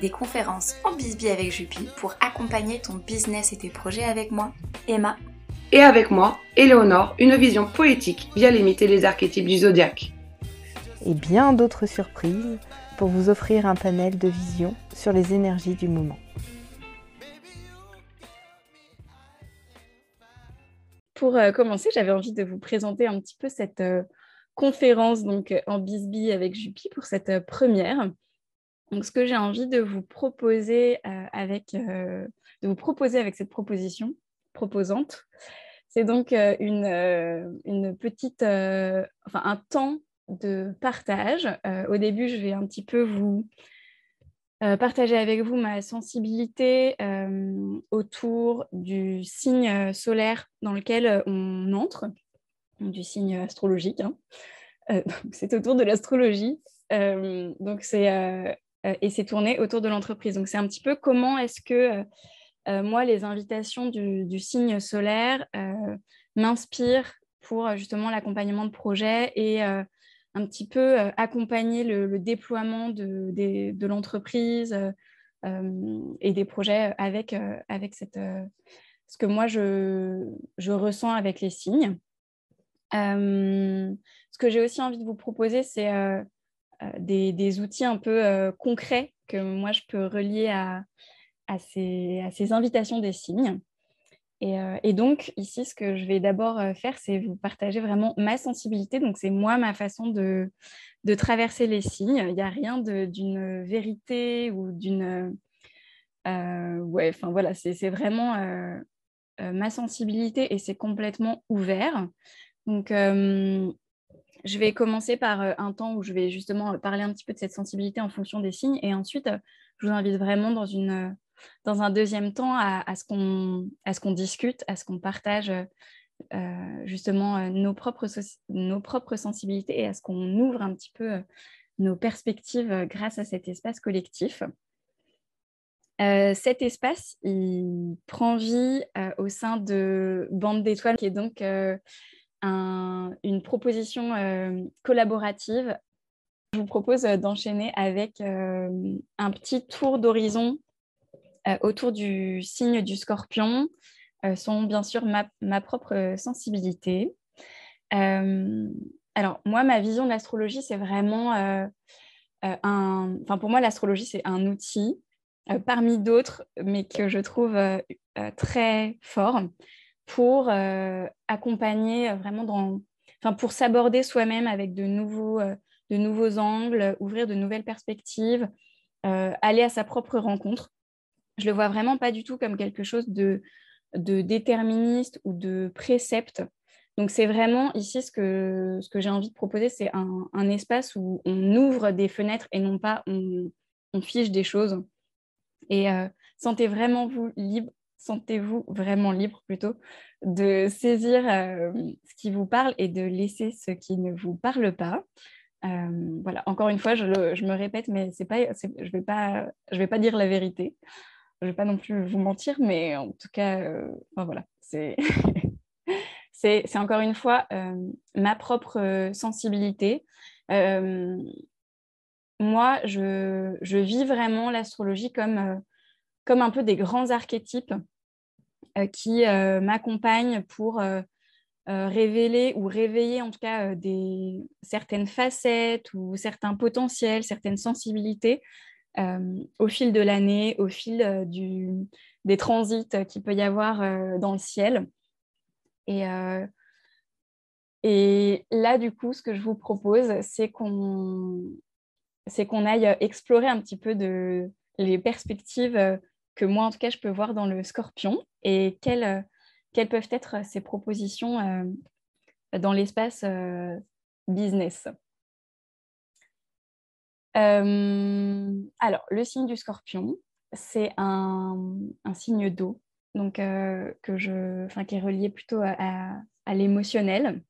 Des conférences en bisbee avec Jupi pour accompagner ton business et tes projets avec moi, Emma. Et avec moi, Éléonore, une vision poétique via limiter les archétypes du zodiaque. Et bien d'autres surprises pour vous offrir un panel de vision sur les énergies du moment. Pour euh, commencer, j'avais envie de vous présenter un petit peu cette euh, conférence donc euh, en Bisbee avec Jupi pour cette euh, première. Donc, ce que j'ai envie de vous proposer euh, avec de vous proposer avec cette proposition proposante, c'est donc une, une petite, enfin un temps de partage. au début, je vais un petit peu vous partager avec vous ma sensibilité autour du signe solaire dans lequel on entre du signe astrologique. Hein. Euh, c'est autour de l'astrologie. Euh, donc c'est euh, et c'est tourné autour de l'entreprise. Donc c'est un petit peu comment est-ce que moi les invitations du, signe solaire m'inspirent pour justement l'accompagnement de projets et un petit peu accompagner le, déploiement de, de l'entreprise et des projets avec, avec cette, ce que moi je, je ressens avec les signes ce que j'ai aussi envie de vous proposer, c'est des, outils un peu concrets que moi, je peux relier à, ces, invitations des signes. Et, donc, ici, ce que je vais d'abord faire, c'est vous partager vraiment ma sensibilité. Donc, c'est moi, ma façon de, traverser les signes. Il n'y a rien d'une vérité ou d'une... ouais, enfin voilà, c'est vraiment ma sensibilité et c'est complètement ouvert. Donc, euh, je vais commencer par euh, un temps où je vais justement parler un petit peu de cette sensibilité en fonction des signes. Et ensuite, euh, je vous invite vraiment dans, une, dans un deuxième temps à, à ce qu'on discute, à ce qu'on partage justement nos propres, nos propres sensibilités et à ce qu'on ouvre un petit peu nos perspectives grâce à cet espace collectif. cet espace, il prend vie au sein de Bande d'étoiles, qui est donc une proposition euh, collaborative. Je vous propose euh, d'enchaîner avec euh, un petit tour d'horizon autour du signe du scorpion, sont bien sûr ma, propre sensibilité. alors, moi, ma vision de l'astrologie, c'est vraiment un. Enfin, pour moi, l'astrologie, c'est un outil parmi d'autres, mais que je trouve très fort pour euh, accompagner euh, vraiment dans, enfin pour s'aborder soi-même avec de nouveaux, euh, de nouveaux angles, ouvrir de nouvelles perspectives, aller à sa propre rencontre. Je le vois vraiment pas du tout comme quelque chose de, de déterministe ou de précepte. Donc c'est vraiment ici ce que, ce que j'ai envie de proposer, c'est un, un, espace où on ouvre des fenêtres et non pas on, on fiche des choses. Et sentez vraiment vous libre sentez-vous vraiment libre plutôt de saisir euh, ce qui vous parle et de laisser ce qui ne vous parle pas. Euh, voilà, encore une fois, je, me répète, mais c'est pas, je ne vais, pas, je vais pas dire la vérité. Je ne vais pas non plus vous mentir, mais en tout cas, euh, voilà, c'est, c'est, encore une fois ma propre sensibilité. moi, je, je, vis vraiment l'astrologie comme comme un peu des grands archétypes euh, qui euh, m'accompagnent pour euh, révéler ou réveiller en tout cas des, certaines facettes ou certains potentiels, certaines sensibilités au fil de l'année, au fil des transits qu'il peut y avoir dans le ciel. Et, là, du coup, ce que je vous propose, c'est qu'on qu'on aille explorer un petit peu de, les perspectives que moi, en tout cas, je peux voir dans le scorpion et quelles, quelles peuvent être ces propositions dans l'espace business. alors, le signe du scorpion, c'est un, signe d'eau, donc que je, qui est relié plutôt à, l'émotionnel.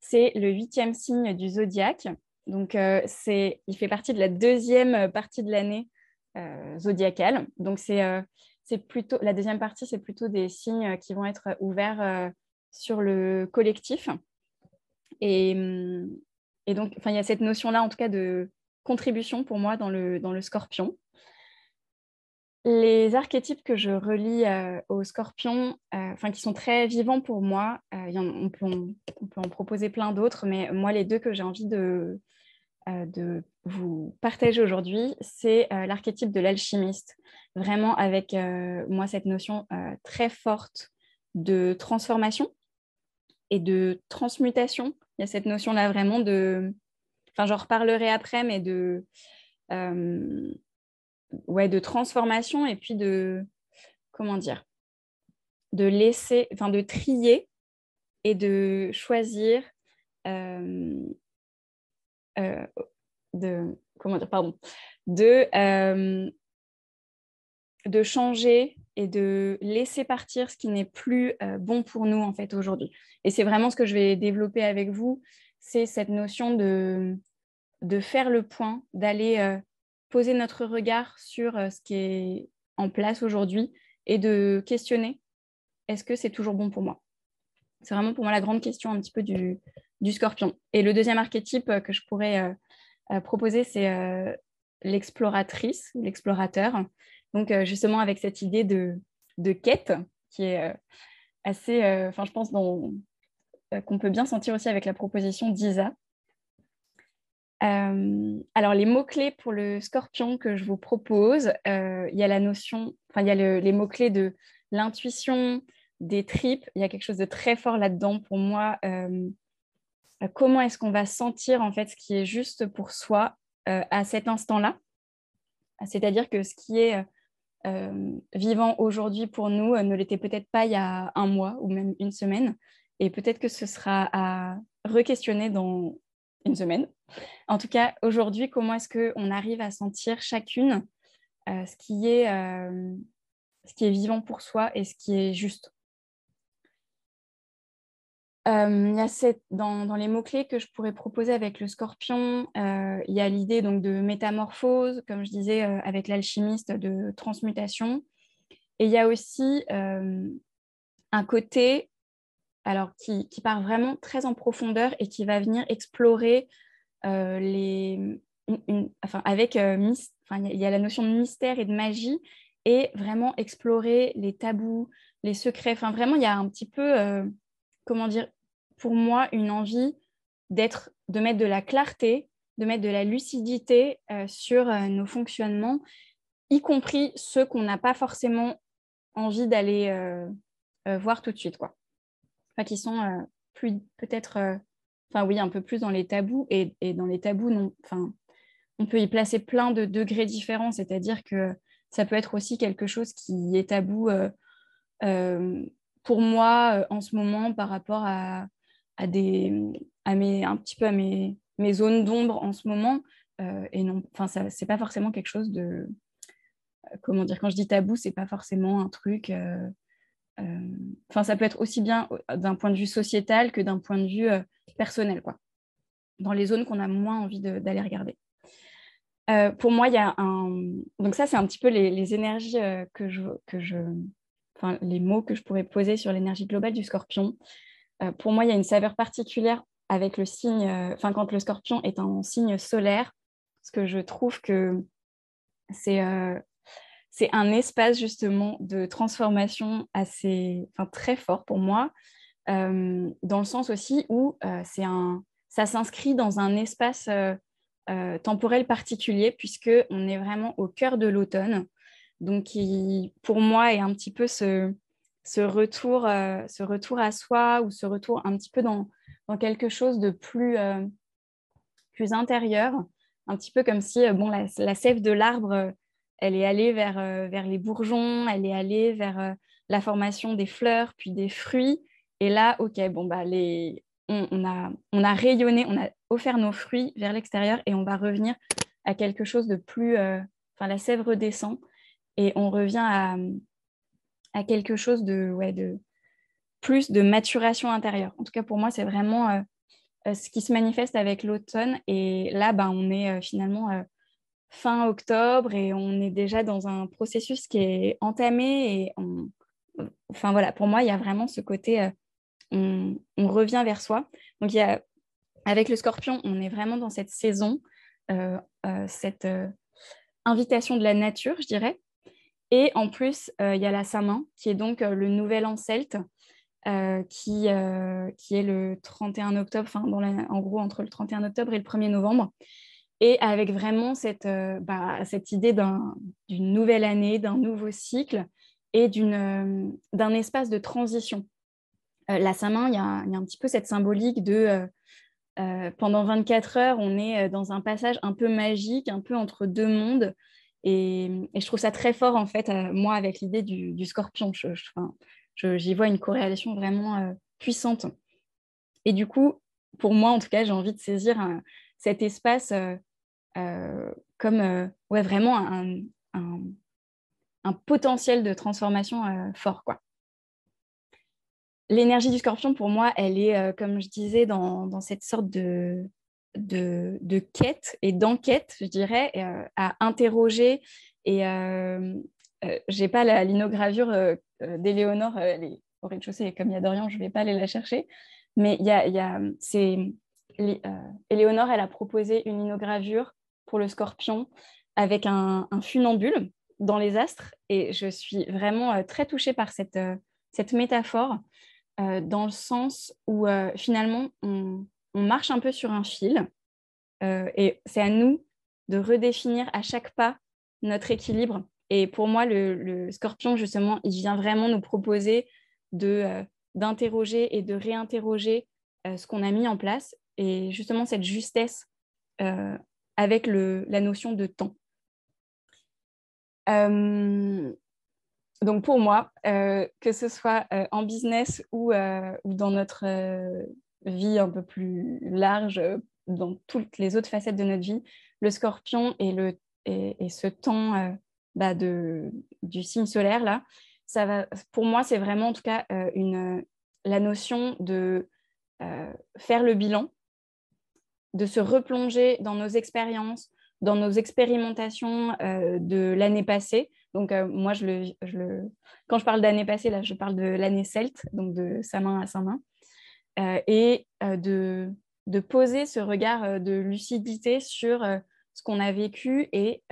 C'est le huitième signe du zodiaque. Donc, c'est, il fait partie de la deuxième partie de l'année zodiacale. Donc, c'est, c'est plutôt la deuxième partie, c'est plutôt des signes qui vont être ouverts sur le collectif. Et, et donc, il y a cette notion-là, en tout cas, de contribution pour moi dans le, dans le scorpion. Les archétypes que je relis euh, au scorpion, euh, enfin qui sont très vivants pour moi, euh, on, peut en, proposer plein d'autres, mais moi, les deux que j'ai envie de, de vous partager aujourd'hui, c'est l'archétype de l'alchimiste, vraiment avec moi cette notion très forte de transformation et de transmutation. Il y a cette notion-là vraiment de, enfin j'en reparlerai après, mais de, euh, ouais, de transformation et puis de, comment dire, de laisser, enfin de trier et de choisir, euh, euh, pardon, de, changer et de laisser partir ce qui n'est plus bon pour nous en fait aujourd'hui. Et c'est vraiment ce que je vais développer avec vous c'est cette notion de, de faire le point, d'aller euh, poser notre regard sur euh, ce qui est en place aujourd'hui et de questionner est-ce que c'est toujours bon pour moi? C'est vraiment pour moi la grande question un petit peu du, scorpion. Et le deuxième archétype euh, que je pourrais proposer, c'est l'exploratrice, l'explorateur. Donc justement avec cette idée de, de quête qui est assez, enfin je pense, euh, qu'on peut bien sentir aussi avec la proposition d'Isa. Euh, alors, les mots-clés pour le scorpion que je vous propose, euh, il y a la notion, enfin, il y a les mots-clés de l'intuition, des tripes. Il y a quelque chose de très fort là-dedans pour moi. Comment est-ce qu'on va sentir en fait ce qui est juste pour soi à cet instant-là? C'est-à-dire que ce qui est vivant aujourd'hui pour nous ne l'était peut-être pas il y a un mois ou même une semaine. Et peut-être que ce sera à re-questionner dans une semaine. En tout cas, aujourd'hui, comment est-ce qu'on arrive à sentir chacune euh, euh, ce qui est vivant pour soi et ce qui est juste y a cette, dans, dans, les mots-clés que je pourrais proposer avec le scorpion, il y a l'idée donc de métamorphose, comme je disais, avec l'alchimiste, de transmutation. Et il y a aussi un côté alors qui, part vraiment très en profondeur et qui va venir explorer les, enfin, avec euh, il y a la notion de mystère et de magie et vraiment explorer les tabous, les secrets. Enfin, vraiment, il y a un petit peu, comment dire, pour moi, une envie d'être, de mettre de la clarté, de mettre de la lucidité sur nos fonctionnements, y compris ceux qu'on n'a pas forcément envie d'aller voir tout de suite, quoi qui sont euh, plus peut-être, euh, enfin oui, un peu plus dans les tabous. Et, dans les tabous, non, enfin, on peut y placer plein de degrés différents, c'est-à-dire que ça peut être aussi quelque chose qui est tabou euh, pour moi en ce moment par rapport à, à, des, à mes, un petit peu à mes, mes zones d'ombre en ce moment. et non, enfin, pas forcément quelque chose de. Comment dire, quand je dis tabou, c'est pas forcément un truc euh, ça peut être aussi bien d'un point de vue sociétal que d'un point de vue euh, personnel, quoi. Dans les zones qu'on a moins envie d'aller regarder. Euh, pour moi, il y a un. Donc, ça, c'est un petit peu les, énergies que je. Que je... Les mots que je pourrais poser sur l'énergie globale du scorpion. pour moi, il y a une saveur particulière avec le signe. Enfin, quand le scorpion est en signe solaire, parce que je trouve que c'est c'est un espace justement de transformation assez, enfin, très fort pour moi, euh, dans le sens aussi où euh, un, ça s'inscrit dans un espace euh, temporel particulier puisque on est vraiment au cœur de l'automne, donc qui pour moi est un petit peu ce, retour, ce retour à soi ou ce retour un petit peu dans, dans quelque chose de plus, plus intérieur, un petit peu comme si bon, la, sève de l'arbre, elle est allée vers, vers les bourgeons, elle est allée vers la formation des fleurs, puis des fruits. Et là, OK, bon, bah, les... on, a, on a rayonné, on a offert nos fruits vers l'extérieur et on va revenir à quelque chose de plus... Enfin, la sève redescend et on revient à, quelque chose de, ouais, de plus de maturation intérieure. En tout cas, pour moi, c'est vraiment euh, euh, ce qui se manifeste avec l'automne. Et là, bah, on est euh, finalement fin octobre et on est déjà dans un processus qui est entamé. Et enfin voilà, pour moi, il y a vraiment ce côté, on, on, revient vers soi. Donc y a, avec le Scorpion, on est vraiment dans cette saison, cette invitation de la nature, je dirais, et en plus, euh, il y a la Samin, qui est donc euh, le nouvel an celte, euh, qui, qui est le 31 octobre, en gros, entre le 31 octobre et le 1er novembre. Et avec vraiment cette, bah, cette idée d'une nouvelle année, d'un nouveau cycle et d'un espace de transition. la Samin, il y, y, a un petit peu cette symbolique de pendant 24 heures, on est dans un passage un peu magique, un peu entre deux mondes, et, je trouve ça très fort, en fait, euh, moi, avec l'idée du, scorpion. J'y vois une corrélation vraiment euh, puissante. Et du coup, pour moi, en tout cas, j'ai envie de saisir cet espace euh, comme ouais, vraiment un, potentiel de transformation fort. L'énergie du scorpion, pour moi, elle est, comme je disais, dans cette sorte de, de, quête et d'enquête, je dirais, euh, à interroger. Et euh, euh j'ai pas la linogravure euh, d'Éléonore, elle est au rez-de-chaussée, et comme il y a Dorian, je vais pas aller la chercher. Mais il y a, y a c'est Éléonore, elle a proposé une linogravure pour le scorpion avec un, funambule dans les astres. Et je suis vraiment très touchée par cette, cette métaphore, dans le sens où finalement, on, on marche un peu sur un fil euh, et c'est à nous de redéfinir à chaque pas notre équilibre. Et pour moi, le, scorpion, justement, il vient vraiment nous proposer euh, d'interroger et de réinterroger euh, ce qu'on a mis en place et justement cette justesse avec le, la notion de temps. donc pour moi, que ce soit en business ou, ou dans notre vie un peu plus large euh, dans toutes les autres facettes de notre vie, le scorpion et, le, et, ce temps euh, bah, de, du signe solaire, là, ça va, pour moi, c'est vraiment en tout cas euh, une, la notion de faire le bilan, de se replonger dans nos expériences, dans nos expérimentations de l'année passée. Donc, moi, je le, je le... quand je parle d'année passée, là, je parle de l'année celte, donc de sa main à sa main. Euh, et euh, de, de, poser ce regard euh, de lucidité sur ce qu'on a vécu et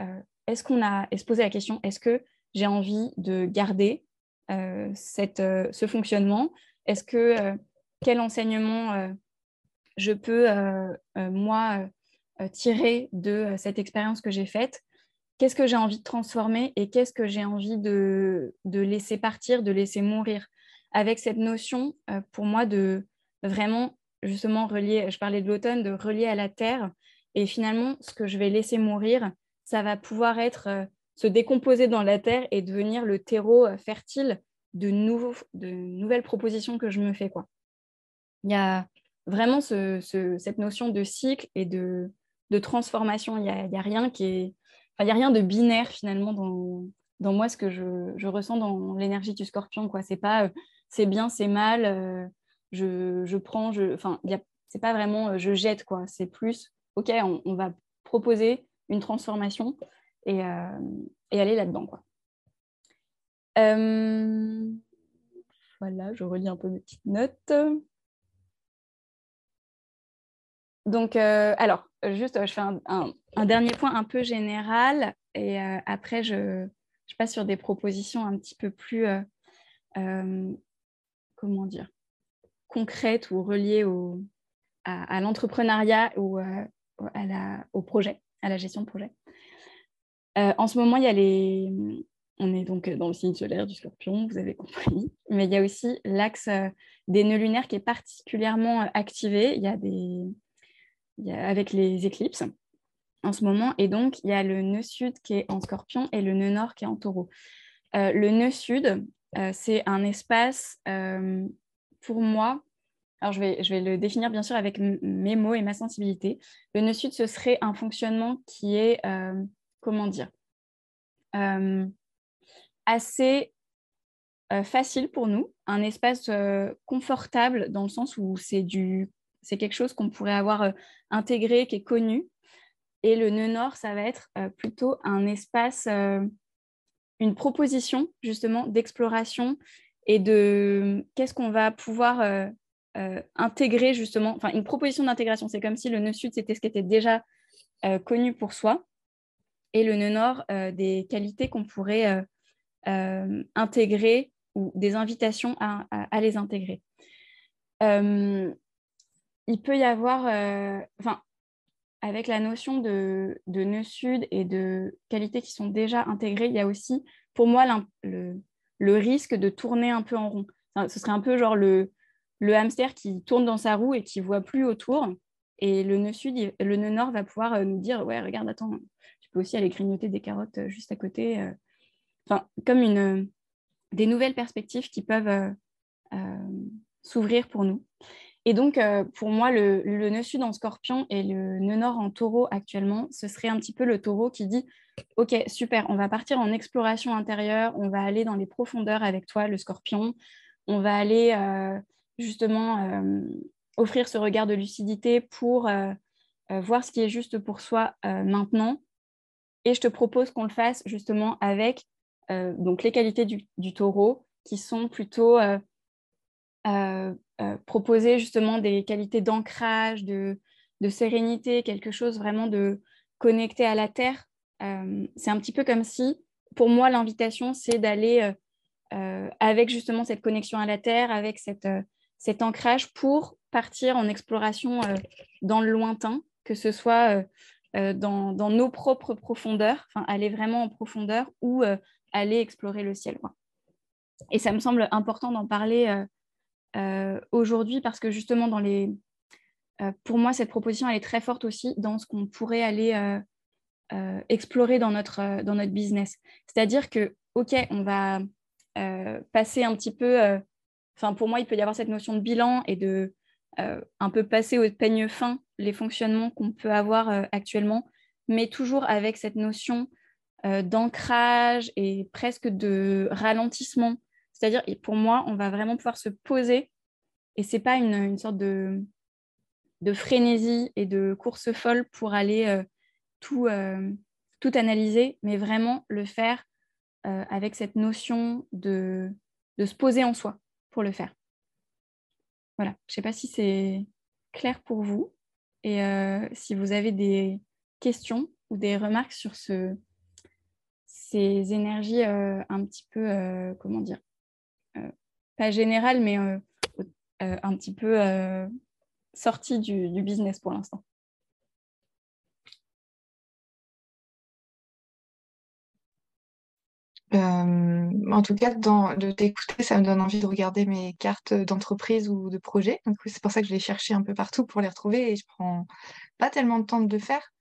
est-ce qu'on a se poser la question est-ce que j'ai envie de garder cette, ce fonctionnement? Est-ce que quel enseignement je peux moi tirer de cette expérience que j'ai faite? Qu'est-ce que j'ai envie de transformer et qu'est-ce que j'ai envie de, de, laisser partir, de laisser mourir? Avec cette notion, pour moi, de, vraiment justement relier, je parlais de l'automne, de relier à la terre. Et finalement, ce que je vais laisser mourir, ça va pouvoir être euh, se décomposer dans la terre et devenir le terreau euh, fertile de, nouveaux, de nouvelles propositions que je me fais. Quoi. Il y a vraiment ce, cette notion de cycle et de, de transformation. Il n'y a, a, rien qui est... Enfin, il y a rien de binaire finalement dans, dans moi, ce que je, je ressens dans l'énergie du scorpion. Quoi. C'est pas euh, c'est bien, c'est mal je, prends, enfin, c'est pas vraiment euh, je jette, quoi. C'est plus, ok, on, va proposer une transformation et, euh, aller là-dedans, quoi. Euh, voilà, je relis un peu mes petites notes. Donc, alors, juste, je fais un, dernier point un peu général et après, je, passe sur des propositions un petit peu plus, comment dire, concrètes ou reliées au, à, l'entrepreneuriat ou euh, à la, au projet, à la gestion de projet. Euh, en ce moment, il y a les, on est donc dans le signe solaire du scorpion, vous avez compris. Mais il y a aussi l'axe des nœuds lunaires qui est particulièrement activé. Il y a des... avec les éclipses en ce moment. Et donc, il y a le nœud sud qui est en scorpion et le nœud nord qui est en taureau. le nœud sud, c'est un espace, pour moi, alors je vais, je vais le définir bien sûr avec mes mots et ma sensibilité. Le nœud sud, ce serait un fonctionnement qui est, comment dire, assez facile pour nous, un espace confortable dans le sens où c'est du c'est quelque chose qu'on pourrait avoir intégré, qui est connu. Et le nœud nord, ça va être plutôt un espace, une proposition justement d'exploration et de qu'est-ce qu'on va pouvoir intégrer justement, enfin une proposition d'intégration. C'est comme si le nœud sud, c'était ce qui était déjà connu pour soi et le nœud nord, des qualités qu'on pourrait intégrer ou des invitations à, les intégrer. il peut y avoir, enfin, avec la notion de, de, nœud sud et de qualités qui sont déjà intégrées, il y a aussi, pour moi, le, le, risque de tourner un peu en rond. ce serait un peu genre le, hamster qui tourne dans sa roue et qui voit plus autour. Et le nœud sud, le nœud nord va pouvoir nous dire, ouais, regarde, attends, tu peux aussi aller grignoter des carottes juste à côté. Enfin, comme des nouvelles perspectives qui peuvent s'ouvrir pour nous. Et donc, euh, pour moi, le, nœud sud en scorpion et le nœud nord en taureau actuellement, ce serait un petit peu le taureau qui dit, OK, super, on va partir en exploration intérieure, on va aller dans les profondeurs avec toi, le scorpion, on va aller euh, justement euh, offrir ce regard de lucidité pour voir ce qui est juste pour soi maintenant. Et je te propose qu'on le fasse justement avec donc les qualités du, du, taureau qui sont plutôt euh, proposer justement des qualités d'ancrage, de, sérénité, quelque chose vraiment de connecté à la terre. Euh, c'est un petit peu comme si, pour moi, l'invitation, c'est d'aller avec justement cette connexion à la terre, avec cette, cet ancrage pour partir en exploration dans le lointain, que ce soit dans, nos propres profondeurs, aller vraiment en profondeur ou aller explorer le ciel. Et ça me semble important d'en parler euh, aujourd'hui parce que justement, dans les... Euh, pour moi, cette proposition, elle est très forte aussi dans ce qu'on pourrait aller euh, explorer dans notre, dans notre business. C'est-à-dire que, OK, on va passer un petit peu... Enfin, pour moi, il peut y avoir cette notion de bilan et de un peu passer au peigne fin les fonctionnements qu'on peut avoir actuellement, mais toujours avec cette notion d'ancrage et presque de ralentissement c'est-à-dire, pour moi, on va vraiment pouvoir se poser et c'est pas une, sorte de, de, frénésie et de course folle pour aller euh, tout, euh, tout analyser, mais vraiment le faire euh, avec cette notion de, de se poser en soi pour le faire. Voilà, je ne sais pas si c'est clair pour vous et si vous avez des questions ou des remarques sur ce, ces énergies un petit peu, comment dire, pas général, mais euh, euh, un petit peu sorti du, business pour l'instant. en tout cas, de t'écouter, ça me donne envie de regarder mes cartes d'entreprise ou de projet. c'est pour ça que je les chercher un peu partout pour les retrouver et je prends pas tellement de temps de le faire.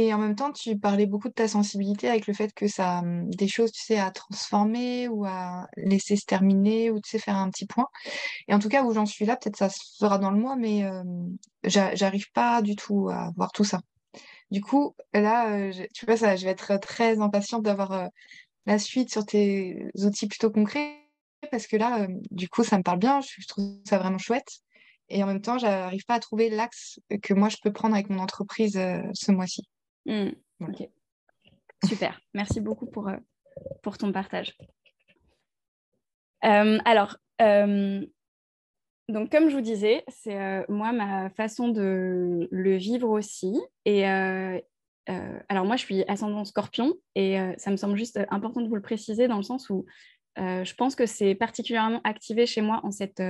Et en même temps, tu parlais beaucoup de ta sensibilité avec le fait que ça, hum, des choses, tu sais, à transformer ou à laisser se terminer ou tu sais, faire un petit point. Et en tout cas, où j'en suis là, peut-être ça se fera dans le mois, mais euh, j'arrive pas du tout à voir tout ça. Du coup, là, euh, tu vois, ça, je vais être très impatiente d'avoir euh, la suite sur tes outils plutôt concrets parce que là, du coup, ça me parle bien, je, je trouve ça vraiment chouette. Et en même temps, j'arrive pas à trouver l'axe que moi je peux prendre avec mon entreprise ce mois-ci. Ok. Super. Merci beaucoup pour, euh, pour ton partage. Euh, alors, euh, donc comme je vous disais, c'est moi ma façon de le vivre aussi. Et alors moi, je suis ascendant scorpion et ça me semble juste important de vous le préciser dans le sens où je pense que c'est particulièrement activé chez moi en, cette,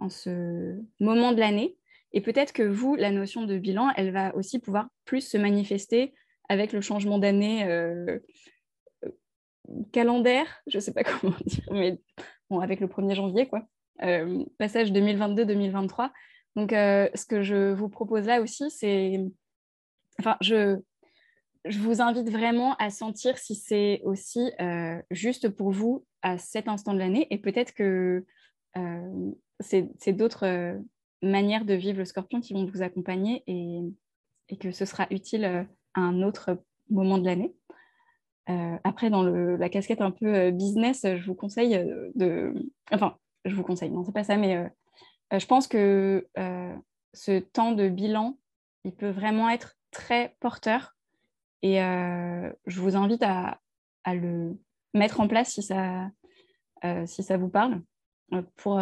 en ce moment de l'année. Et peut-être que vous, la notion de bilan, elle va aussi pouvoir plus se manifester avec le changement d'année euh, calendaire, je ne sais pas comment dire, mais bon, avec le 1er janvier, quoi. passage 2022-2023. Donc, ce que je vous propose là aussi, c'est. Enfin, je, je vous invite vraiment à sentir si c'est aussi juste pour vous à cet instant de l'année et peut-être que c'est d'autres manières de vivre le scorpion qui vont vous accompagner et, et que ce sera utile à un autre moment de l'année. Euh, après, dans le, la casquette un peu euh, business, je vous conseille euh, de... Enfin, je vous conseille, non, c'est pas ça, mais je pense que ce temps de bilan, il peut vraiment être très porteur et je vous invite à, à, le mettre en place si ça, si ça vous parle. pour,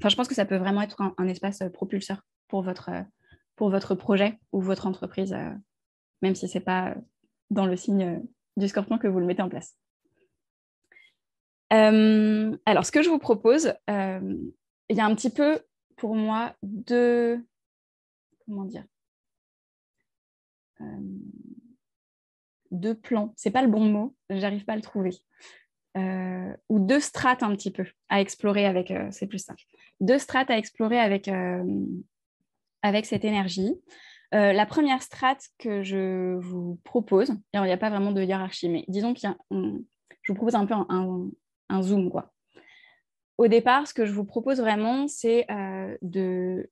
enfin, je pense que ça peut vraiment être un, espace propulseur pour votre, pour votre projet ou votre entreprise, même si ce n'est pas dans le signe du scorpion que vous le mettez en place. Euh, alors, ce que je vous propose, euh, il y a un petit peu pour moi deux. Comment dire euh, Deux plans. Pas le bon mot, j'arrive pas à le trouver. Ou deux strates un petit peu à explorer avec. c'est plus simple. Deux strates à explorer avec, avec cette énergie. Euh, la première strate que je vous propose, il n'y a pas vraiment de hiérarchie, mais disons que je vous propose un peu un, zoom. Quoi. Au départ, ce que je vous propose vraiment, c'est euh, de,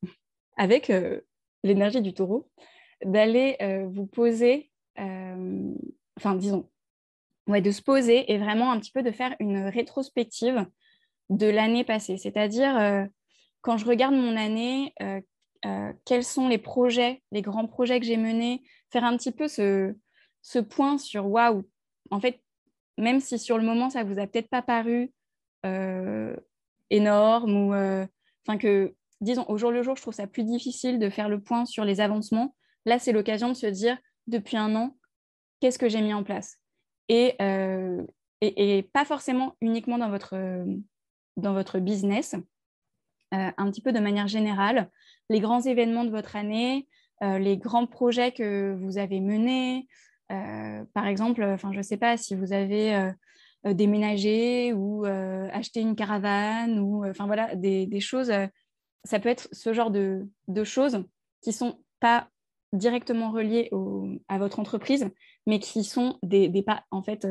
avec euh, l'énergie du taureau, d'aller vous poser, enfin disons, de se poser et vraiment un petit peu de faire une rétrospective de l'année passée. C'est-à-dire, quand je regarde mon année, euh, quels sont les projets, les grands projets que j'ai menés, faire un petit peu ce, point sur waouh, en fait, même si sur le moment ça vous a peut-être pas paru euh, énorme ou euh, enfin que disons au jour le jour, je trouve ça plus difficile de faire le point sur les avancements. Là, c'est l'occasion de se dire depuis un an, qu'est-ce que j'ai mis en place? Et, et, pas forcément uniquement dans votre, dans votre business, un petit peu de manière générale, les grands événements de votre année, euh, les grands projets que vous avez menés. Euh, par exemple, je ne sais pas si vous avez euh, déménagé ou acheté une caravane ou enfin voilà des, choses. ça peut être ce genre de, choses qui sont pas directement reliées à votre entreprise, mais qui sont des, pas en fait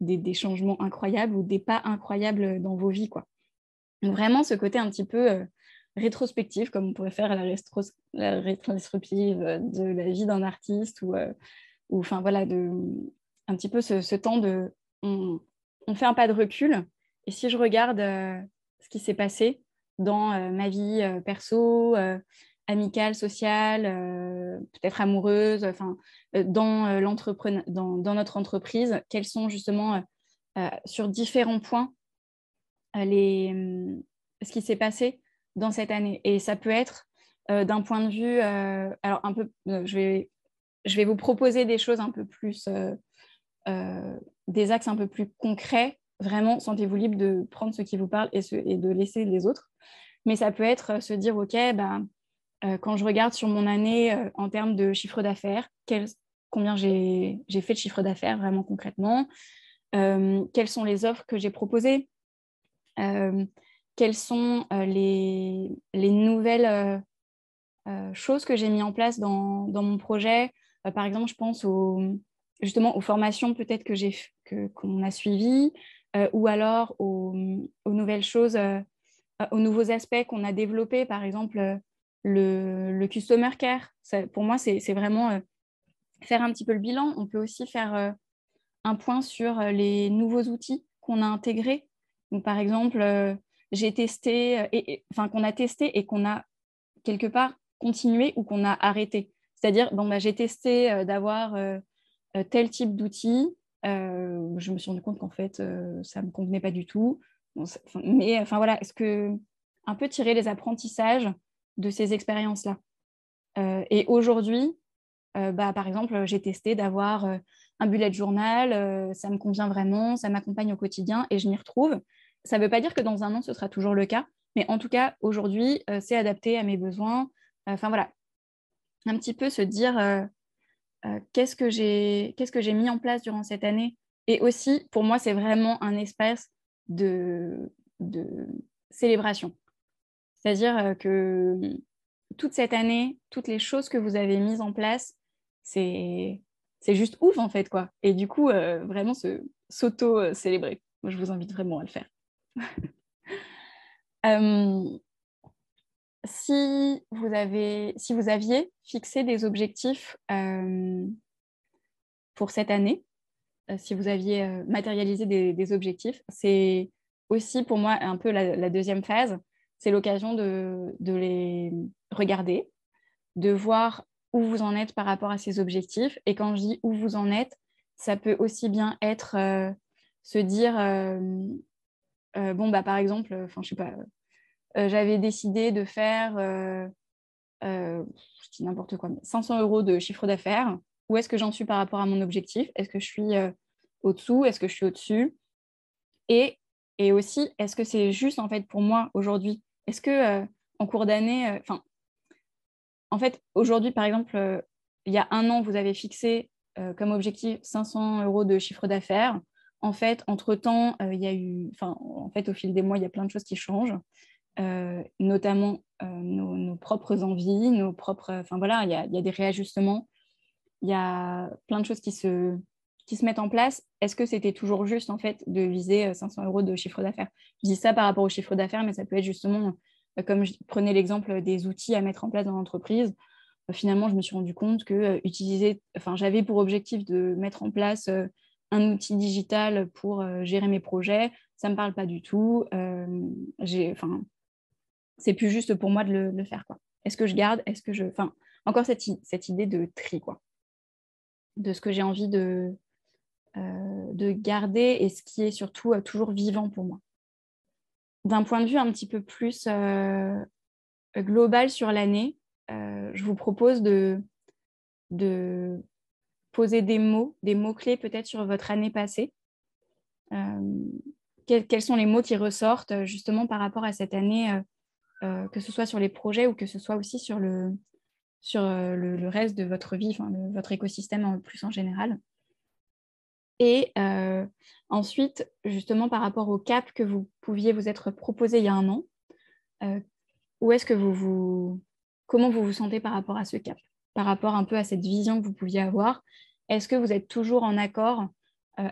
des, changements incroyables ou des pas incroyables dans vos vies quoi. vraiment ce côté un petit peu rétrospective, comme on pourrait faire la, la rétrospective de la vie d'un artiste, ou, euh, enfin voilà, de, un petit peu ce, temps de. On, fait un pas de recul, et si je regarde euh, ce qui s'est passé dans euh, ma vie perso, amicale, sociale, peut-être amoureuse, enfin, dans, dans, dans, notre entreprise, quels sont justement sur différents points les, ce qui s'est passé dans cette année. Et ça peut être euh, d'un point de vue, euh, alors un peu, euh, je, vais, je vais vous proposer des choses un peu plus, des axes un peu plus concrets. Vraiment, sentez-vous libre de prendre ce qui vous parle et, et de laisser les autres. Mais ça peut être se dire, OK, bah, quand je regarde sur mon année en termes de chiffre d'affaires, combien j'ai fait de chiffre d'affaires vraiment concrètement, quelles sont les offres que j'ai proposées, quelles sont euh, les, nouvelles euh, euh, choses que j'ai mis en place dans, mon projet. par exemple, je pense justement aux formations peut-être que qu'on a suivies, ou alors aux, nouvelles choses, aux nouveaux aspects qu'on a développés, par exemple le, customer care. pour moi, c'est vraiment faire un petit peu le bilan. On peut aussi faire un point sur les nouveaux outils qu'on a intégrés. Donc, par exemple, j'ai testé, euh, et, enfin qu'on a testé et qu'on a quelque part continué ou qu'on a arrêté. C'est-à-dire, bon, bah, j'ai testé euh, d'avoir euh, tel type d'outil. je me suis rendu compte qu'en fait, ça ne me convenait pas du tout. mais enfin voilà, est-ce que un peu tirer les apprentissages de ces expériences-là. et aujourd'hui, bah, par exemple, j'ai testé d'avoir un bullet journal, ça me convient vraiment, ça m'accompagne au quotidien et je m'y retrouve. Ça ne veut pas dire que dans un an, ce sera toujours le cas, mais en tout cas, aujourd'hui, euh, c'est adapté à mes besoins. Enfin voilà, un petit peu se dire euh, euh, qu'est-ce que j'ai mis en place durant cette année Et aussi, pour moi, c'est vraiment un espace de, de célébration. C'est-à-dire que toute cette année, toutes les choses que vous avez mises en place, c'est juste ouf en fait quoi. Et du coup, vraiment s'auto-célébrer. Moi, je vous invite vraiment à le faire. si, vous avez, si vous aviez fixé des objectifs pour cette année, euh, si vous aviez euh, matérialisé des, objectifs, c'est aussi pour moi un peu la, deuxième phase. C'est l'occasion de, les regarder, de voir où vous en êtes par rapport à ces objectifs. Et quand je dis où vous en êtes, ça peut aussi bien être euh, se dire, bon, bah, par exemple, pas, j'avais décidé de faire, je n'importe quoi, 500 euros de chiffre d'affaires. Où est-ce que j'en suis par rapport à mon objectif? Est-ce que je suis euh, au-dessous? Est-ce que je suis au-dessus? Et, et aussi, est-ce que c'est juste en fait pour moi aujourd'hui Est-ce que euh, en cours d'année, euh, enfin, en fait, aujourd'hui, par exemple, il y a un an, vous avez fixé comme objectif 500 euros de chiffre d'affaires. En fait, entre-temps, il y a eu, enfin, en fait, au fil des mois, il y a plein de choses qui changent, notamment nos, propres envies, nos propres, enfin voilà, il y a, des réajustements il y a plein de choses qui se, qui se mettent en place. Est-ce que c'était toujours juste en fait de viser 500 euh, euros de chiffre d'affaires? Je dis ça par rapport au chiffre d'affaires, mais ça peut être justement, euh, comme je prenais l'exemple des outils à mettre en place dans l'entreprise. Euh, finalement, je me suis rendu compte que utiliser, enfin, j'avais pour objectif de mettre en place un outil digital pour gérer mes projets. Ça ne me parle pas du tout. j'ai, enfin, c'est plus juste pour moi de le, faire. Quoi. Est-ce que je garde? Est-ce que je, enfin, encore cette, cette idée de tri, quoi de ce que j'ai envie de, euh, de garder et ce qui est surtout euh, toujours vivant pour moi. D'un point de vue un petit peu plus euh, global sur l'année, je vous propose de, poser des mots, des mots-clés peut-être sur votre année passée. Quels, sont les mots qui ressortent justement par rapport à cette année, que ce soit sur les projets ou que ce soit aussi sur euh, le, reste de votre vie, votre écosystème en plus en général? Et euh, ensuite, justement, par rapport au cap que vous pouviez vous être proposé il y a un an, euh, où est-ce que vous vous, comment vous vous sentez par rapport à ce cap, par rapport un peu à cette vision que vous pouviez avoir Est-ce que vous êtes toujours en accord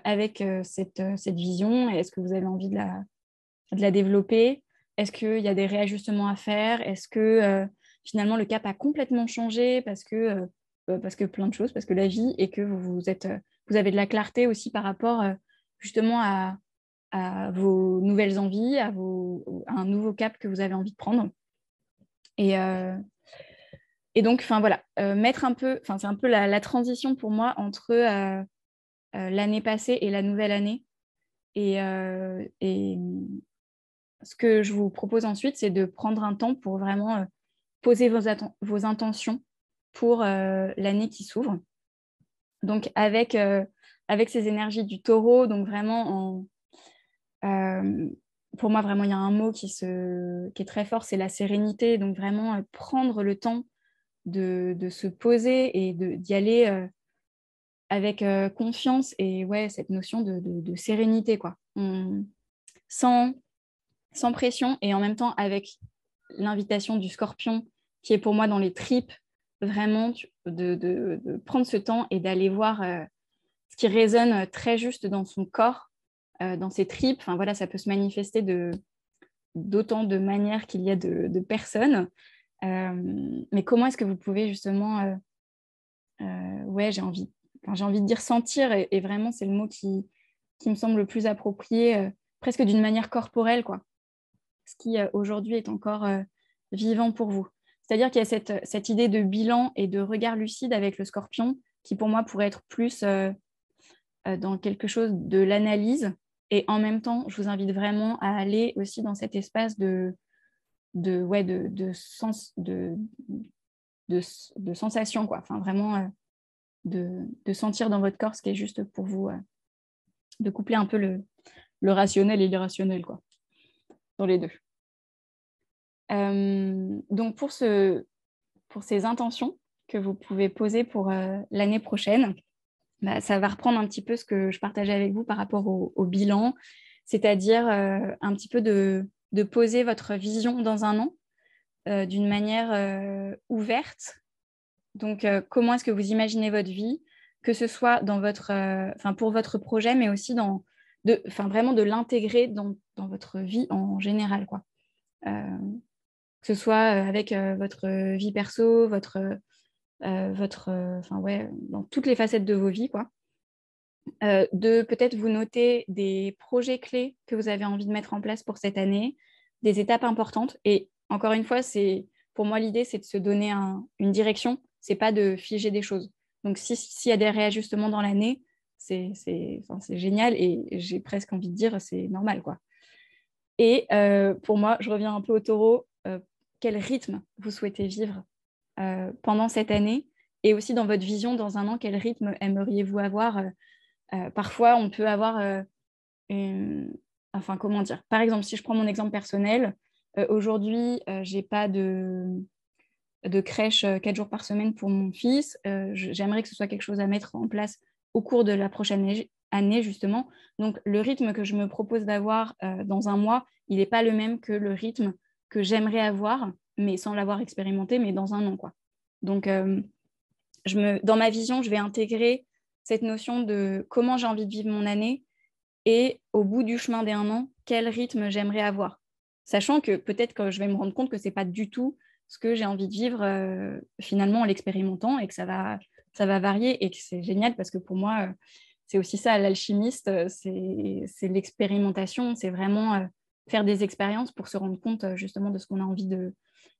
avec cette, cette, vision? Est-ce que vous avez envie de la, de la développer? Est-ce qu'il y a des réajustements à faire? Est-ce que finalement le cap a complètement changé parce que, euh, euh, parce que plein de choses, parce que la vie et que vous, êtes, euh, vous avez de la clarté aussi par rapport justement à, vos nouvelles envies, à, vos, un nouveau cap que vous avez envie de prendre. Et, et donc, enfin voilà, mettre un peu, enfin c'est un peu la, la, transition pour moi entre l'année passée et la nouvelle année. Et, et, ce que je vous propose ensuite, c'est de prendre un temps pour vraiment poser vos, vos intentions pour euh, l'année qui s'ouvre. Donc avec, euh, avec ces énergies du taureau, donc vraiment euh, pour moi vraiment il y a un mot qui, est très fort, c'est la sérénité. Donc vraiment prendre le temps de, se poser et d'y aller avec confiance et ouais, cette notion de, de, sérénité, quoi. sans, sans pression et en même temps avec l'invitation du scorpion qui est pour moi dans les tripes, vraiment de, prendre ce temps et d'aller voir euh, ce qui résonne très juste dans son corps, euh, dans ses tripes. Enfin voilà, ça peut se manifester d'autant de manières qu'il y a de, personnes. Euh, mais comment est-ce que vous pouvez justement, ouais, j'ai envie, j'ai envie de dire sentir, et, vraiment c'est le mot qui, qui me semble le plus approprié, presque d'une manière corporelle, quoi. Ce qui aujourd'hui est encore vivant pour vous. C'est-à-dire qu'il y a cette, idée de bilan et de regard lucide avec le scorpion qui pour moi pourrait être plus euh, euh, dans quelque chose de l'analyse. Et en même temps, je vous invite vraiment à aller aussi dans cet espace de, sens, de, sensation, quoi. Vraiment euh, de, sentir dans votre corps ce qui est juste pour vous, de coupler un peu le, le rationnel et l'irrationnel, quoi, dans les deux. Euh, donc pour, ce, pour ces intentions que vous pouvez poser pour euh, l'année prochaine, bah, ça va reprendre un petit peu ce que je partageais avec vous par rapport au, bilan, c'est-à-dire un petit peu de, poser votre vision dans un an d'une manière ouverte. Donc, comment est-ce que vous imaginez votre vie, que ce soit dans votre, pour votre projet, mais aussi dans, vraiment de l'intégrer dans, votre vie en général, que ce soit euh, avec euh, votre vie perso, votre, euh, votre, enfin ouais, dans toutes les facettes de vos vies, quoi. de peut-être vous noter des projets clés que vous avez envie de mettre en place pour cette année, des étapes importantes. Et encore une fois, c'est pour moi l'idée, c'est de se donner une direction. C'est pas de figer des choses. Donc s'il y a des réajustements dans l'année, c'est génial et j'ai presque envie de dire c'est normal quoi. Et pour moi, je reviens un peu au taureau quel rythme vous souhaitez vivre euh, pendant cette année et aussi dans votre vision dans un an, quel rythme aimeriez-vous avoir euh, euh, Parfois, on peut avoir une... Enfin, comment dire Par exemple, si je prends mon exemple personnel, aujourd'hui, j'ai pas de, de crèche quatre jours par semaine pour mon fils. J'aimerais que ce soit quelque chose à mettre en place au cours de la prochaine année, justement. Donc, le rythme que je me propose d'avoir dans un mois, il n'est pas le même que le rythme j'aimerais avoir, mais sans l'avoir expérimenté, mais dans un an. Quoi. Donc, euh, je me, dans ma vision, je vais intégrer cette notion de comment j'ai envie de vivre mon année et au bout du chemin d'un an, quel rythme j'aimerais avoir. Sachant que peut-être que je vais me rendre compte que ce n'est pas du tout ce que j'ai envie de vivre euh, finalement en l'expérimentant et que ça va, ça va varier et que c'est génial parce que pour moi, euh, c'est aussi ça, l'alchimiste, c'est l'expérimentation, c'est vraiment faire des expériences pour se rendre compte euh, justement de ce qu'on a envie de,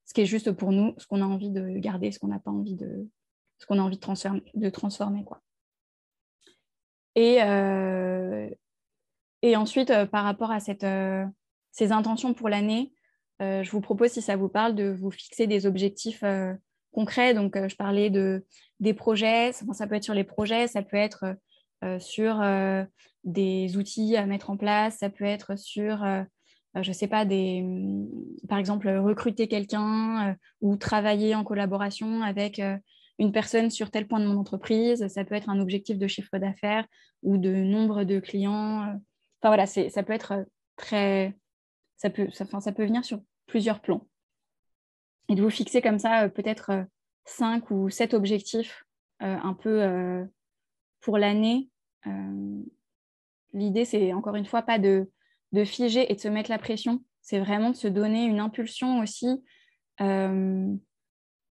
ce qui est juste pour nous, ce qu'on a envie de garder, ce qu'on n'a pas envie de, ce qu'on a envie de transformer, de transformer quoi. Et, euh, et ensuite, euh, par rapport à cette, ces intentions pour l'année, je vous propose, si ça vous parle, de vous fixer des objectifs concrets. Donc, je parlais de, des projets, ça, peut être sur les projets, ça peut être sur des outils à mettre en place, ça peut être sur je ne sais pas, des, mm, par exemple, recruter quelqu'un euh, ou travailler en collaboration avec euh, une personne sur tel point de mon entreprise. Ça peut être un objectif de chiffre d'affaires ou de nombre de clients. Enfin voilà, ça peut être très. Ça peut, ça peut venir sur plusieurs plans. Et de vous fixer comme ça peut-être cinq ou sept objectifs un peu pour l'année. L'idée, c'est encore une fois pas de de figer et de se mettre la pression. C'est vraiment de se donner une impulsion aussi, euh,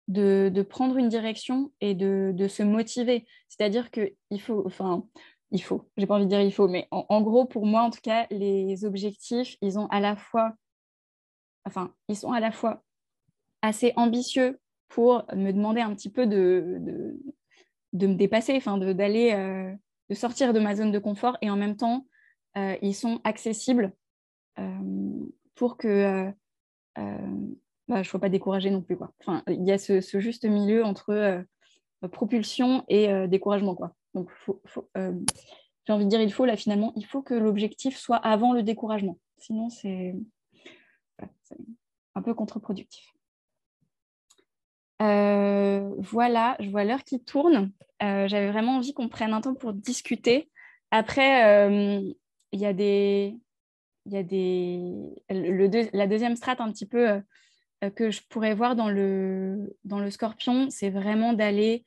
de, prendre une direction et de, se motiver. C'est-à-dire qu'il faut, enfin, il faut, j'ai pas envie de dire il faut, mais en, gros, pour moi, en tout cas, les objectifs, ils ont à la fois, enfin, ils sont à la fois assez ambitieux pour me demander un petit peu de, de, me dépasser, enfin, d'aller, euh, de sortir de ma zone de confort et en même temps ils sont accessibles euh, pour que euh, bah, je ne sois pas découragée non plus. Enfin, il y a ce, juste milieu entre propulsion et découragement. Quoi. Donc, j'ai envie de dire, il faut là finalement, il faut que l'objectif soit avant le découragement. Sinon, c'est un peu contre-productif. voilà, je vois l'heure qui tourne. J'avais vraiment envie qu'on prenne un temps pour discuter. Après, il y a des, il y a des, le la deuxième strate un petit peu euh, que je pourrais voir dans le, dans le scorpion, c'est vraiment d'aller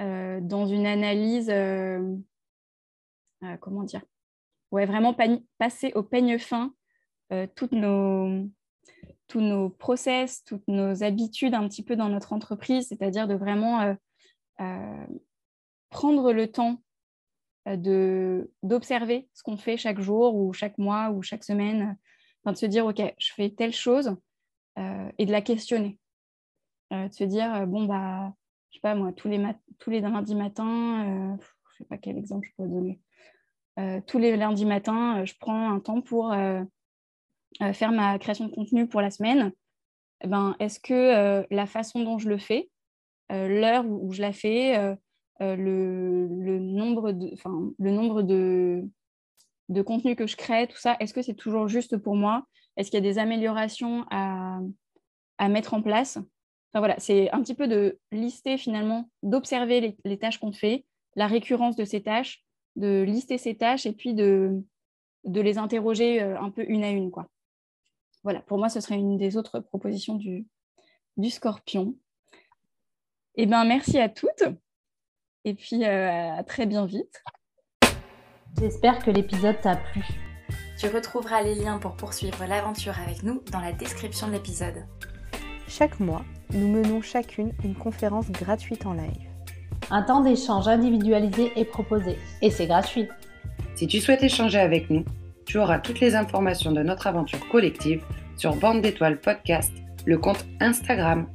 euh, dans une analyse, euh, comment dire, ouais, vraiment passer au peigne fin toutes nos, tous nos process, toutes nos habitudes un petit peu dans notre entreprise, c'est-à-dire de vraiment prendre le temps d'observer ce qu'on fait chaque jour ou chaque mois ou chaque semaine, de se dire, OK, je fais telle chose euh, et de la questionner. Euh, de se dire, bon, bah, je sais pas moi, tous les, tous les lundis matins, je sais pas quel exemple je pourrais donner. tous les lundis matins, je prends un temps pour faire ma création de contenu pour la semaine. Eh ben, Est-ce que la façon dont je le fais, l'heure où, je la fais, euh, le, nombre de, le nombre de, de contenus que je crée, tout ça, est-ce que c'est toujours juste pour moi? Est-ce qu'il y a des améliorations à, à mettre en place? Enfin voilà, c'est un petit peu de lister finalement, d'observer les, tâches qu'on fait la récurrence de ces tâches, de lister ces tâches et puis de, de les interroger un peu une à une. Quoi. Voilà, pour moi, ce serait une des autres propositions du, du scorpion. Eh bien, merci à toutes et puis à très bien vite. J'espère que l'épisode t'a plu. Tu retrouveras les liens pour poursuivre l'aventure avec nous dans la description de l'épisode. Chaque mois, nous menons chacune une conférence gratuite en live. Un temps d'échange individualisé est proposé et c'est gratuit. Si tu souhaites échanger avec nous, tu auras toutes les informations de notre aventure collective sur Bande d'étoiles podcast, le compte Instagram